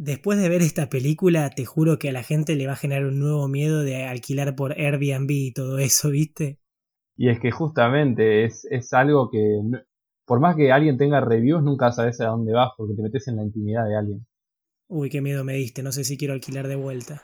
Después de ver esta película, te juro que a la gente le va a generar un nuevo miedo de alquilar por Airbnb y todo eso, ¿viste? Y es que justamente es, es algo que, por más que alguien tenga reviews, nunca sabes a dónde vas porque te metes en la intimidad de alguien. Uy, qué miedo me diste, no sé si quiero alquilar de vuelta.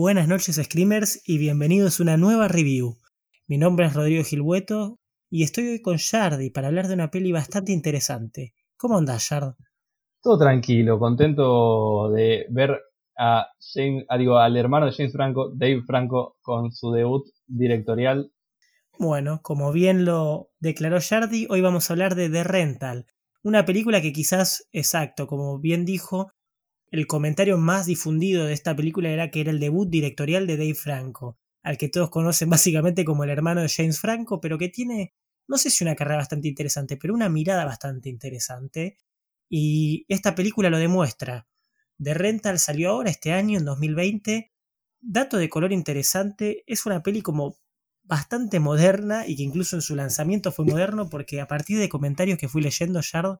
Buenas noches Screamers y bienvenidos a una nueva review. Mi nombre es Rodrigo Gilbueto y estoy hoy con Shardy para hablar de una peli bastante interesante. ¿Cómo andás, Shard? Todo tranquilo, contento de ver a James, digo, al hermano de James Franco, Dave Franco, con su debut directorial. Bueno, como bien lo declaró Shardy, hoy vamos a hablar de The Rental, una película que quizás, exacto, como bien dijo, el comentario más difundido de esta película era que era el debut directorial de Dave Franco, al que todos conocen básicamente como el hermano de James Franco, pero que tiene, no sé si una carrera bastante interesante, pero una mirada bastante interesante. Y esta película lo demuestra. The Rental salió ahora este año, en 2020. Dato de color interesante, es una peli como bastante moderna y que incluso en su lanzamiento fue moderno porque a partir de comentarios que fui leyendo, Shard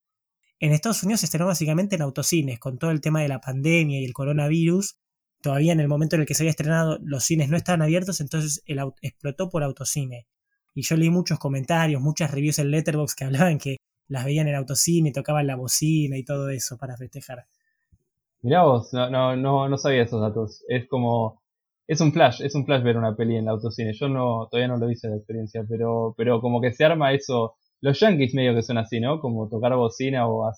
en Estados Unidos se estrenó básicamente en autocines, con todo el tema de la pandemia y el coronavirus. Todavía en el momento en el que se había estrenado, los cines no estaban abiertos, entonces explotó por autocine. Y yo leí muchos comentarios, muchas reviews en Letterboxd que hablaban que las veían en autocine, tocaban la bocina y todo eso para festejar. Mirá vos, no, no, no, no sabía esos datos. Es como. Es un flash, es un flash ver una peli en autocine. Yo no, todavía no lo hice la experiencia, pero, pero como que se arma eso los yankees medio que son así, ¿no? Como tocar bocina o,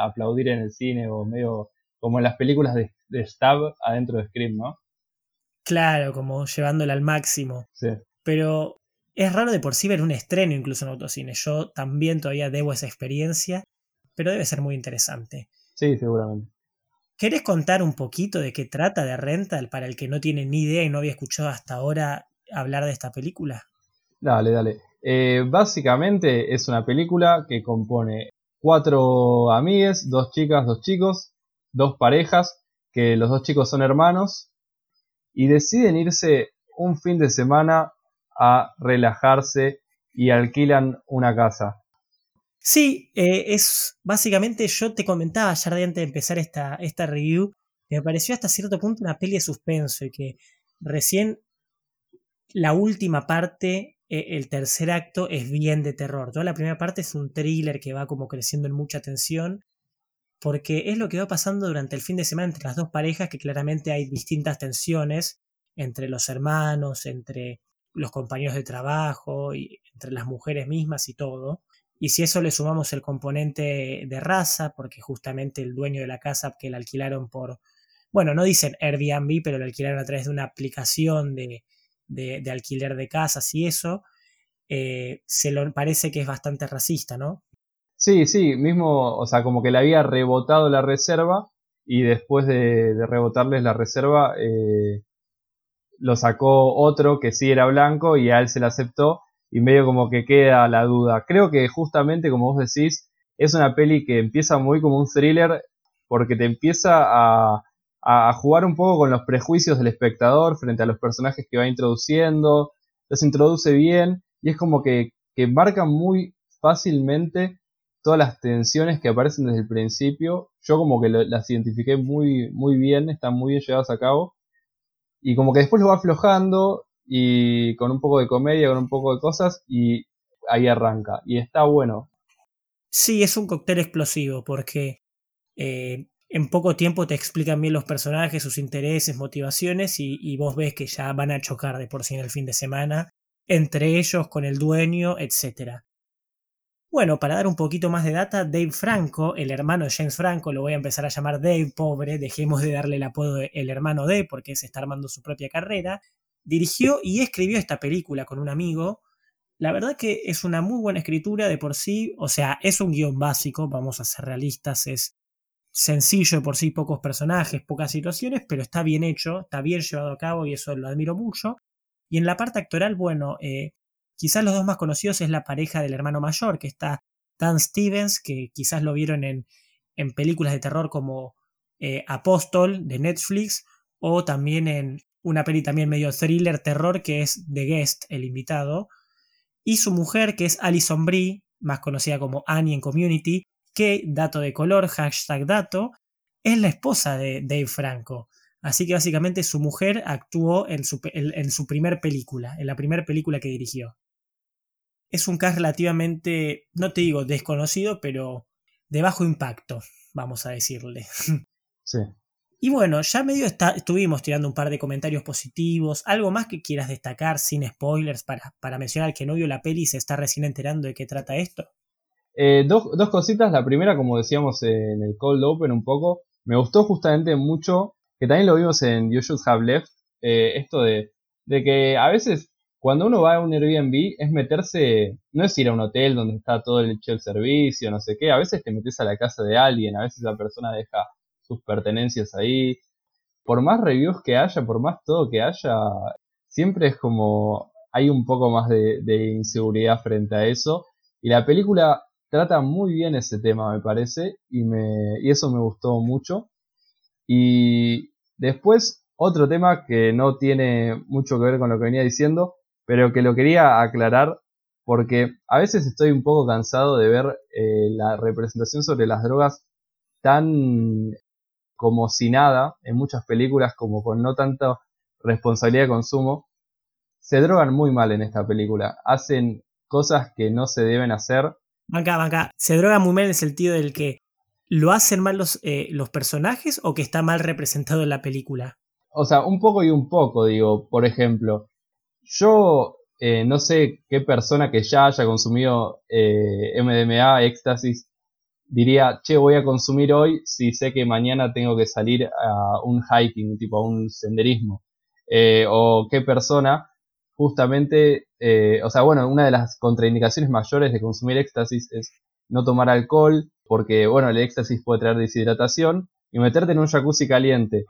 aplaudir en el cine o medio como en las películas de, Stab adentro de Scream, ¿no? Claro, como llevándola al máximo. Sí. Pero es raro de por sí ver un estreno incluso en autocine. Yo también todavía debo esa experiencia, pero debe ser muy interesante. Sí, seguramente. ¿Querés contar un poquito de qué trata de Rental para el que no tiene ni idea y no había escuchado hasta ahora hablar de esta película? Dale, dale. Eh, básicamente es una película que compone cuatro amigues, dos chicas, dos chicos, dos parejas, que los dos chicos son hermanos, y deciden irse un fin de semana a relajarse y alquilan una casa. Sí, eh, es básicamente yo te comentaba ya antes de empezar esta, esta review, me pareció hasta cierto punto una peli de suspenso y que recién la última parte el tercer acto es bien de terror. Toda la primera parte es un thriller que va como creciendo en mucha tensión, porque es lo que va pasando durante el fin de semana entre las dos parejas, que claramente hay distintas tensiones entre los hermanos, entre los compañeros de trabajo, y entre las mujeres mismas y todo. Y si eso le sumamos el componente de raza, porque justamente el dueño de la casa que la alquilaron por, bueno, no dicen Airbnb, pero la alquilaron a través de una aplicación de, de, alquiler de casas y eso, eh, se lo parece que es bastante racista, ¿no? Sí, sí, mismo, o sea, como que le había rebotado la reserva y después de, rebotarles la reserva eh, lo sacó otro que sí era blanco y a él se la aceptó y medio como que queda la duda. Creo que justamente como vos decís, es una peli que empieza muy como un thriller porque te empieza a, a, jugar un poco con los prejuicios del espectador frente a los personajes que va introduciendo, los introduce bien y es como que, que marca muy fácilmente todas las tensiones que aparecen desde el principio. Yo como que las identifiqué muy, muy bien, están muy bien llevadas a cabo. Y como que después lo va aflojando y con un poco de comedia, con un poco de cosas y ahí arranca. Y está bueno. Sí, es un cóctel explosivo porque eh, en poco tiempo te explican bien los personajes, sus intereses, motivaciones y, vos ves que ya van a chocar de por sí en el fin de semana, entre ellos, con el dueño, etc. Bueno, para dar un poquito más de data, Dave Franco, el hermano de James Franco, lo voy a empezar a llamar Dave, pobre, dejemos de darle el apodo de el hermano de, porque se está armando su propia carrera, dirigió y escribió esta película con un amigo. La verdad que es una muy buena escritura de por sí, o sea, es un guion básico, vamos a ser realistas, es sencillo de por sí, pocos personajes, pocas situaciones, pero está bien hecho, está bien llevado a cabo y eso lo admiro mucho. Y en la parte actoral, bueno, eh, Quizás los dos más conocidos es la pareja del hermano mayor, que está Dan Stevens, que quizás lo vieron en, en películas de terror como eh, Apóstol de Netflix, o también en una peli también medio thriller, terror, que es The Guest, el invitado, y su mujer, que es Alison Brie, más conocida como Annie en Community, que, dato de color, hashtag dato, es la esposa de Dave Franco. Así que básicamente su mujer actuó en su, en su primer película, en la primera película que dirigió. Es un cast relativamente, no te digo desconocido, pero de bajo impacto, vamos a decirle. Sí. Y bueno, ya medio estuvimos tirando un par de comentarios positivos. ¿Algo más que quieras destacar sin spoilers para, para mencionar que no vio la peli y se está recién enterando de qué trata esto? Eh, dos, dos, cositas. La primera, como decíamos en el Cold Open un poco, me gustó justamente mucho, que también lo vimos en You Should Have Left, eh, esto de, de que a veces cuando uno va a un Airbnb es meterse, no es ir a un hotel donde está todo el, el servicio, no sé qué, a veces te metes a la casa de alguien, a veces la persona deja sus pertenencias ahí. Por más reviews que haya, por más todo que haya, siempre es como hay un poco más de, inseguridad frente a eso. Y la película trata muy bien ese tema, me parece, y, me, y eso me gustó mucho. Y después, otro tema que no tiene mucho que ver con lo que venía diciendo, pero que lo quería aclarar porque a veces estoy un poco cansado de ver eh, la representación sobre las drogas tan como si nada en muchas películas, como con no tanta responsabilidad de consumo, se drogan muy mal en esta película. Hacen cosas que no se deben hacer. Se drogan muy mal en el sentido del que lo hacen mal los, eh, los personajes o que está mal representado en la película. O sea, un poco y un poco, digo. Por ejemplo, yo eh, no sé qué persona que ya haya consumido eh, MDMA, éxtasis, diría, che, voy a consumir hoy si sé que mañana tengo que salir a un hiking, tipo a un senderismo. Eh, o qué persona justamente, eh, o sea, bueno, una de las contraindicaciones mayores de consumir éxtasis es no tomar alcohol, porque, bueno, el éxtasis puede traer deshidratación, y meterte en un jacuzzi caliente,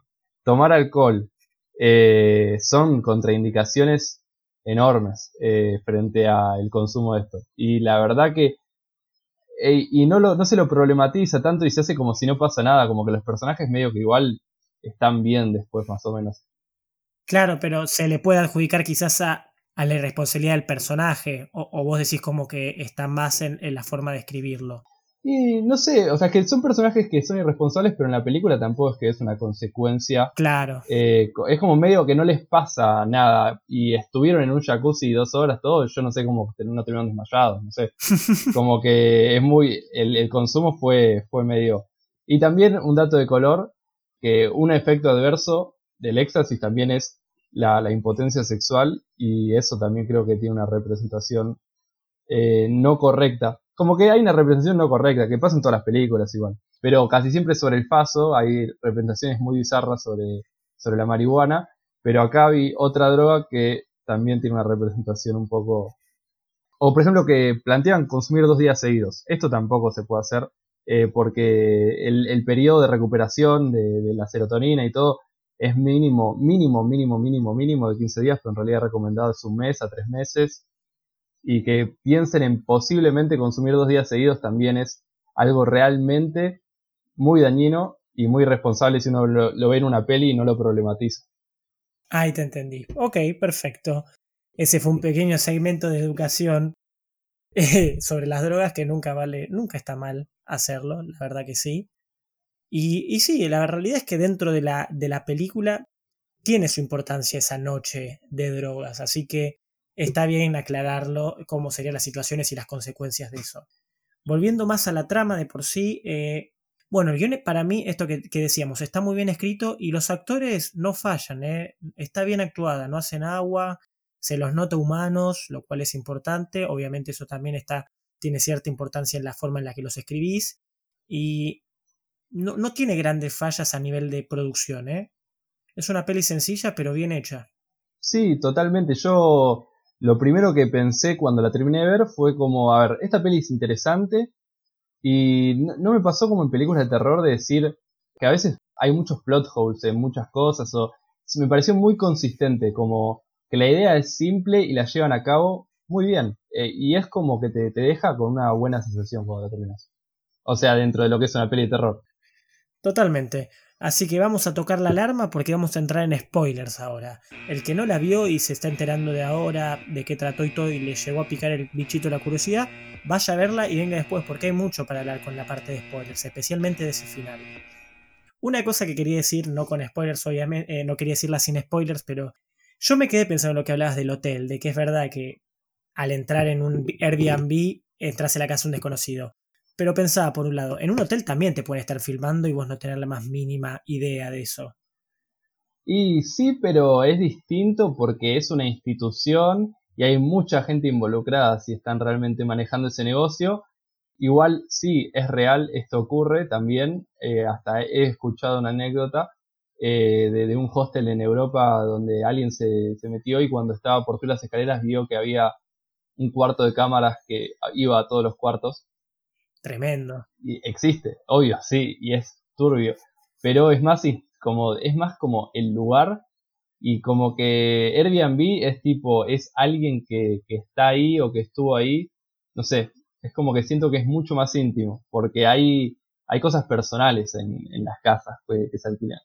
tomar alcohol, eh, son contraindicaciones enormes frente al consumo de esto. Y la verdad que y no, lo, no se lo problematiza tanto y se hace como si no pasa nada, como que los personajes medio que igual están bien después más o menos. Claro, pero se le puede adjudicar quizás a, a la irresponsabilidad del personaje, o, vos decís como que está más en la forma de escribirlo. Y no sé, o sea, que son personajes que son irresponsables, pero en la película tampoco es que es una consecuencia. Claro. Eh, es como medio que no les pasa nada y estuvieron en un jacuzzi dos horas, todo, yo no sé cómo no terminaron desmayados, no sé. como que es muy, el, consumo fue, fue medio. Y también un dato de color, que un efecto adverso del éxtasis también es la, la impotencia sexual y eso también creo que tiene una representación eh, no correcta como que hay una representación no correcta, que pasa en todas las películas igual. Pero casi siempre sobre el paso hay representaciones muy bizarras sobre, sobre la marihuana. Pero acá vi otra droga que también tiene una representación un poco... O por ejemplo que plantean consumir dos días seguidos. Esto tampoco se puede hacer eh, porque el, periodo de recuperación de, la serotonina y todo es mínimo, mínimo, mínimo, mínimo, mínimo de 15 días, pero en realidad recomendado es un mes a tres meses y que piensen en posiblemente consumir dos días seguidos también es algo realmente muy dañino y muy responsable si uno lo, ve en una peli y no lo problematiza. Ahí te entendí. Ok, perfecto. Ese fue un pequeño segmento de educación eh, sobre las drogas que nunca vale, nunca está mal hacerlo, la verdad que sí. Y, sí, la realidad es que dentro de la, de la película tiene su importancia esa noche de drogas, así que está bien aclararlo, cómo serían las situaciones y las consecuencias de eso. Volviendo más a la trama de por sí, eh, bueno, el guion para mí, esto que, decíamos, está muy bien escrito y los actores no fallan, eh, está bien actuada, no hacen agua, se los nota humanos, lo cual es importante, obviamente eso también está, tiene cierta importancia en la forma en la que los escribís y no, no tiene grandes fallas a nivel de producción, ¿eh? Es una peli sencilla pero bien hecha. Sí, totalmente. Yo lo primero que pensé cuando la terminé de ver fue como, a ver, esta peli es interesante y no, me pasó como en películas de terror de decir que a veces hay muchos plot holes en muchas cosas o me pareció muy consistente, como que la idea es simple y la llevan a cabo muy bien. Eh, y es como que te, te, deja con una buena sensación cuando terminas. O sea, dentro de lo que es una peli de terror. Totalmente. Así que vamos a tocar la alarma porque vamos a entrar en spoilers ahora. El que no la vio y se está enterando de ahora de qué trató y todo y le llegó a picar el bichito la curiosidad, vaya a verla y venga después porque hay mucho para hablar con la parte de spoilers, especialmente de ese final. Una cosa que quería decir, no con spoilers obviamente, eh, no quería decirla sin spoilers, pero yo me quedé pensando en lo que hablabas del hotel, de que es verdad que al entrar en un Airbnb entras en la casa de un desconocido. Pero pensaba, por un lado, en un hotel también te pueden estar filmando y vos no tener la más mínima idea de eso. Y sí, pero es distinto porque es una institución y hay mucha gente involucrada si están realmente manejando ese negocio. Igual sí, es real, esto ocurre también. Eh, hasta he escuchado una anécdota eh, de, un hostel en Europa donde alguien se, metió y cuando estaba por subir las escaleras vio que había un cuarto de cámaras que iba a todos los cuartos Tremendo. Y existe, obvio, sí, y es turbio. Pero es más como, es más como el lugar y como que Airbnb es tipo, es alguien que, está ahí o que estuvo ahí, no sé, es como que siento que es mucho más íntimo, porque hay, hay cosas personales en, las casas que, que se alquilan.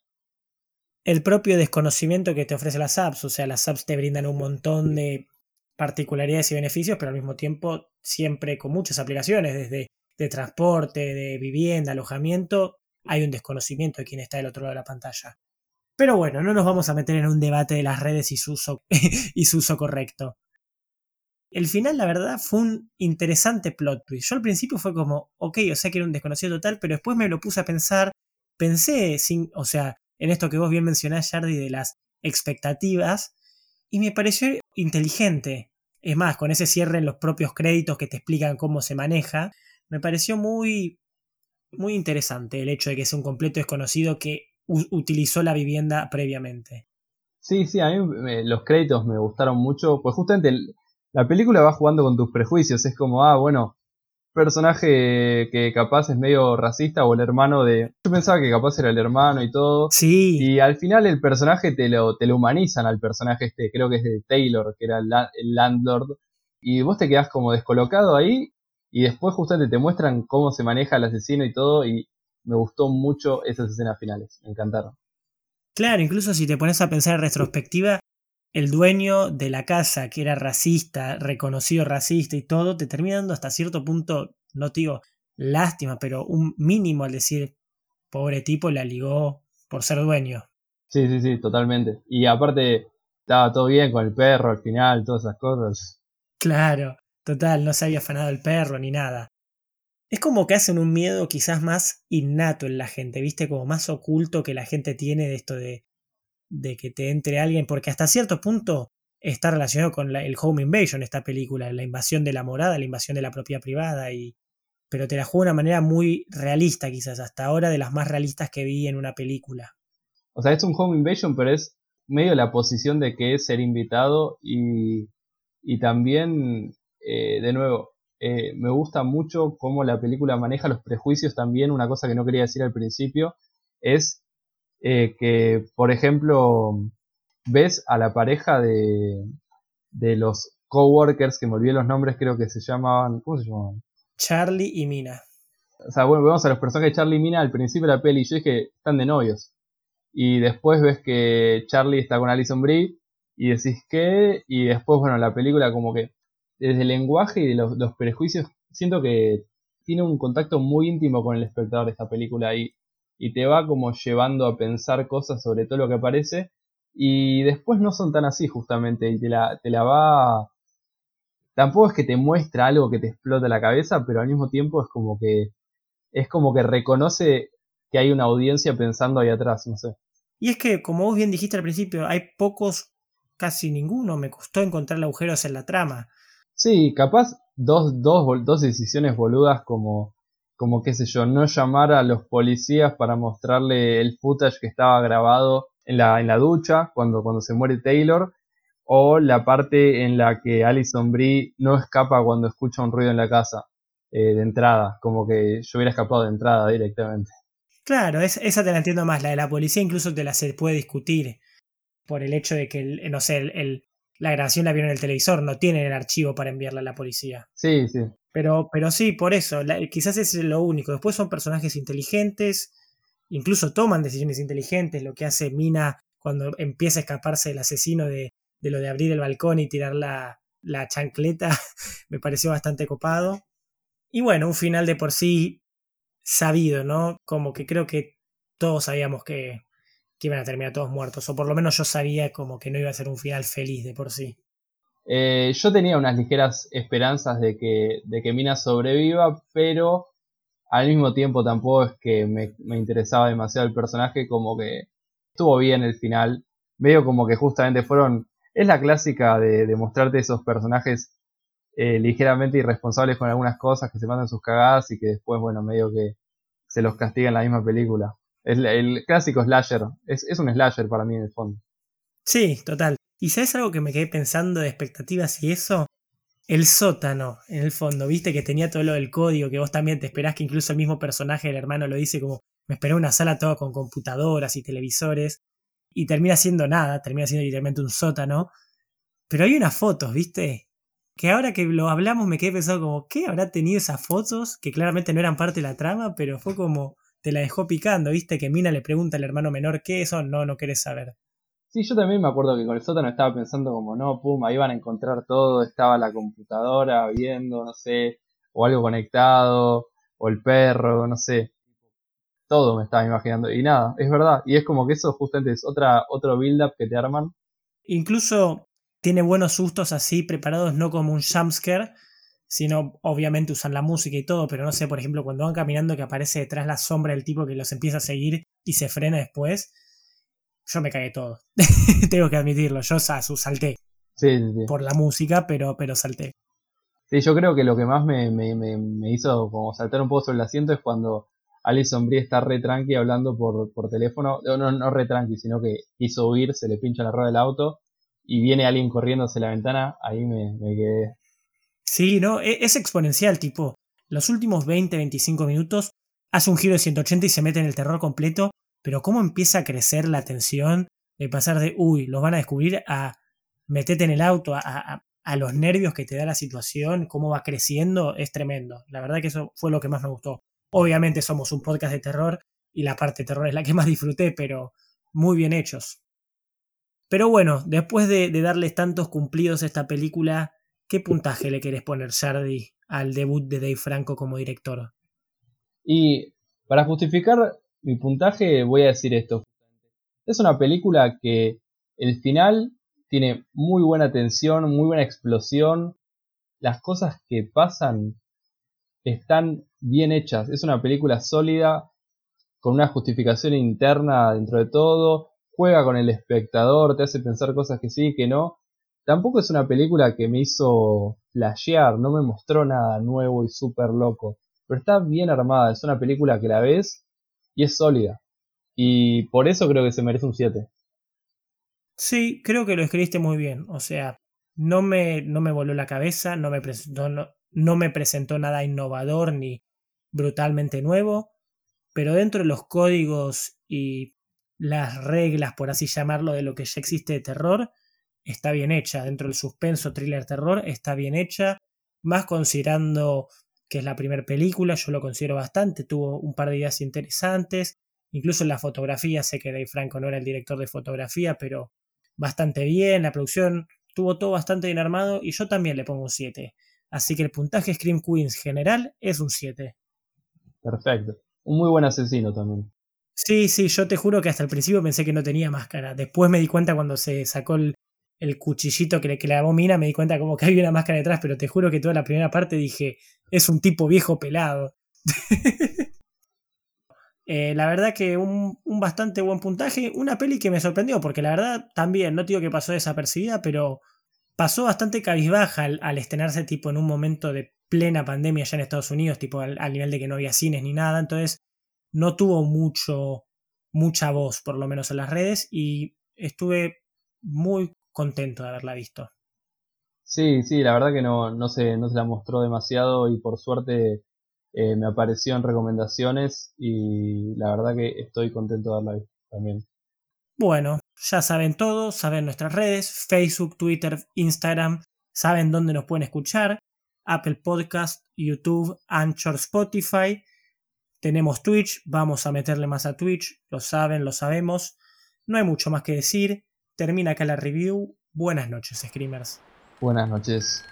El propio desconocimiento que te ofrece las apps, o sea, las apps te brindan un montón de particularidades y beneficios, pero al mismo tiempo siempre con muchas aplicaciones, desde de transporte, de vivienda, alojamiento, hay un desconocimiento de quién está del otro lado de la pantalla. Pero bueno, no nos vamos a meter en un debate de las redes y su uso, y su uso correcto. El final, la verdad, fue un interesante plot twist. Yo al principio fue como, ok, o sea que era un desconocido total, pero después me lo puse a pensar, pensé, sin, o sea, en esto que vos bien mencionás, Jardy, de las expectativas, y me pareció inteligente. Es más, con ese cierre en los propios créditos que te explican cómo se maneja, me pareció muy, muy interesante el hecho de que sea un completo desconocido que utilizó la vivienda previamente. Sí, sí, a mí los créditos me gustaron mucho, pues justamente la película va jugando con tus prejuicios, es como, ah, bueno, personaje que capaz es medio racista o el hermano de... Yo pensaba que capaz era el hermano y todo. Sí. Y al final el personaje te lo, te lo humanizan al personaje este, creo que es de Taylor, que era el, el landlord. Y vos te quedás como descolocado ahí y después justamente te muestran cómo se maneja el asesino y todo, y me gustó mucho esas escenas finales, me encantaron. Claro, incluso si te pones a pensar en retrospectiva, el dueño de la casa, que era racista, reconocido racista y todo, te termina dando hasta cierto punto, no te digo lástima, pero un mínimo al decir, pobre tipo, la ligó por ser dueño. Sí, sí, sí, totalmente. Y aparte, estaba todo bien con el perro al final, todas esas cosas. Claro. Total, no se había afanado el perro ni nada. Es como que hacen un miedo quizás más innato en la gente, ¿viste? Como más oculto que la gente tiene de esto de, de que te entre alguien, porque hasta cierto punto está relacionado con el home invasion, esta película, la invasión de la morada, la invasión de la propiedad privada, y, pero te la juego de una manera muy realista quizás, hasta ahora de las más realistas que vi en una película. O sea, es un home invasion, pero es medio la posición de que es ser invitado y, y también eh, de nuevo, eh, me gusta mucho cómo la película maneja los prejuicios también. Una cosa que no quería decir al principio es eh, que, por ejemplo, ves a la pareja de, de los coworkers, que me olvidé los nombres, creo que se llamaban, ¿cómo se llamaban? Charlie y Mina. O sea, bueno, vemos a los personajes de Charlie y Mina al principio de la peli y yo dije, están de novios. Y después ves que Charlie está con Alison Brie y decís que, y después, bueno, la película como que desde el lenguaje y de los, prejuicios, siento que tiene un contacto muy íntimo con el espectador de esta película y, y te va como llevando a pensar cosas sobre todo lo que aparece y después no son tan así justamente y te la, te la va... Tampoco es que te muestra algo que te explota la cabeza, pero al mismo tiempo es como que es como que reconoce que hay una audiencia pensando ahí atrás, no sé. Y es que, como vos bien dijiste al principio, hay pocos, casi ninguno, me costó encontrar agujeros en la trama. Sí, capaz dos, dos, dos decisiones boludas como, como qué sé yo, no llamar a los policías para mostrarle el footage que estaba grabado en la, en la ducha cuando, cuando se muere Taylor, o la parte en la que Alison Brie no escapa cuando escucha un ruido en la casa eh, de entrada, como que yo hubiera escapado de entrada directamente. Claro, esa te la entiendo más, la de la policía incluso te la se puede discutir por el hecho de que, no sé, el, la grabación la vieron en el televisor, no tienen el archivo para enviarla a la policía. Sí, sí. Pero, pero sí, por eso, quizás es lo único. Después son personajes inteligentes, incluso toman decisiones inteligentes, lo que hace Mina cuando empieza a escaparse el asesino de, de lo de abrir el balcón y tirar la, la chancleta, me pareció bastante copado. Y bueno, un final de por sí sabido, ¿no? Como que creo que todos sabíamos que, que iban a terminar todos muertos, o por lo menos yo sabía como que no iba a ser un final feliz de por sí. Eh, yo tenía unas ligeras esperanzas de que, de que Mina sobreviva, pero al mismo tiempo tampoco es que me, me, interesaba demasiado el personaje, como que estuvo bien el final, medio como que justamente fueron, es la clásica de, de mostrarte esos personajes eh, ligeramente irresponsables con algunas cosas, que se mandan sus cagadas y que después, bueno, medio que se los castiga en la misma película. El, el clásico slasher, es, es un slasher para mí en el fondo. Sí, total. ¿Y sabes algo que me quedé pensando de expectativas y eso? El sótano, en el fondo, viste que tenía todo lo del código, que vos también te esperás que incluso el mismo personaje del hermano lo dice como me esperé una sala toda con computadoras y televisores, y termina siendo nada, termina siendo literalmente un sótano. Pero hay unas fotos, viste, que ahora que lo hablamos me quedé pensando como, ¿qué habrá tenido esas fotos? Que claramente no eran parte de la trama, pero fue como, te la dejó picando, viste, que Mina le pregunta al hermano menor, ¿qué eso? No, no querés saber. Sí, yo también me acuerdo que con el sótano estaba pensando como, no, pum, ahí van a encontrar todo, estaba la computadora viendo, no sé, o algo conectado, o el perro, no sé. Todo me estaba imaginando. Y nada, es verdad. Y es como que eso justamente es otra, otro build-up que te arman. Incluso tiene buenos sustos así preparados, no como un jumpscare, sino obviamente usan la música y todo, pero no sé, por ejemplo, cuando van caminando que aparece detrás la sombra del tipo que los empieza a seguir y se frena después yo me cagué todo. Tengo que admitirlo, yo salté. Sí, sí, Por la música, pero, pero salté. Sí, yo creo que lo que más me, me, me, hizo como saltar un poco sobre el asiento es cuando Alison Brie está re tranqui hablando por, por teléfono. No, no re tranqui, sino que quiso huir, se le pincha la rueda del auto y viene alguien corriendo hacia la ventana. Ahí me, me quedé. Sí, no, e, es exponencial, tipo. Los últimos 20, 25 minutos hace un giro de 180 y se mete en el terror completo pero cómo empieza a crecer la tensión de pasar de, uy, los van a descubrir a metete en el auto, a, a, los nervios que te da la situación, cómo va creciendo, es tremendo. La verdad que eso fue lo que más me gustó. Obviamente somos un podcast de terror y la parte de terror es la que más disfruté, pero muy bien hechos. Pero bueno, después de, de darles tantos cumplidos a esta película, ¿qué puntaje le querés poner, Shardy, al debut de Dave Franco como director? Y para justificar mi puntaje voy a decir esto. Es una película que el final tiene muy buena tensión, muy buena explosión. Las cosas que pasan están bien hechas. Es una película sólida, con una justificación interna dentro de todo. Juega con el espectador, te hace pensar cosas que sí, que no. Tampoco es una película que me hizo flashear, no me mostró nada nuevo y súper loco. Pero está bien armada, es una película que la ves y es sólida. Y por eso creo que se merece un 7. Sí, creo que lo escribiste muy bien. O sea, no me, no me voló la cabeza, no me, presentó, no, no me presentó nada innovador ni brutalmente nuevo, pero dentro de los códigos y las reglas, por así llamarlo, de lo que ya existe de terror, está bien hecha. Dentro del suspenso, thriller, terror, está bien hecha. Más considerando que es la primera película, yo lo considero bastante, tuvo un par de ideas interesantes, incluso en la fotografía, sé que Dave Franco no era el director de fotografía, pero bastante bien, la producción tuvo todo bastante bien armado y yo también le pongo un 7. Así que el puntaje Scream Queens general es un 7. Perfecto. Un muy buen asesino también. Sí, sí, yo te juro que hasta el principio pensé que no tenía máscara. Después me di cuenta cuando se sacó el, el cuchillito que le clavó Mina, me di cuenta como que había una máscara detrás, pero te juro que toda la primera parte dije, es un tipo viejo pelado. Eh, la verdad que un, bastante buen puntaje, una peli que me sorprendió, porque la verdad también, no digo que pasó desapercibida, pero pasó bastante cabizbaja al, estrenarse tipo en un momento de plena pandemia allá en Estados Unidos, tipo al, al, nivel de que no había cines ni nada, entonces no tuvo mucho, mucha voz, por lo menos en las redes, y estuve muy contento de haberla visto. Sí, sí, la verdad que no, no, se, no se la mostró demasiado y por suerte eh, me apareció en recomendaciones y la verdad que estoy contento de haberla visto también. Bueno, ya saben todo, saben nuestras redes, Facebook, Twitter, Instagram, saben dónde nos pueden escuchar, Apple Podcast, YouTube, Anchor, Spotify. Tenemos Twitch, vamos a meterle más a Twitch, lo saben, lo sabemos. No hay mucho más que decir. Termina acá la review. Buenas noches, Screamers. Buenas noches.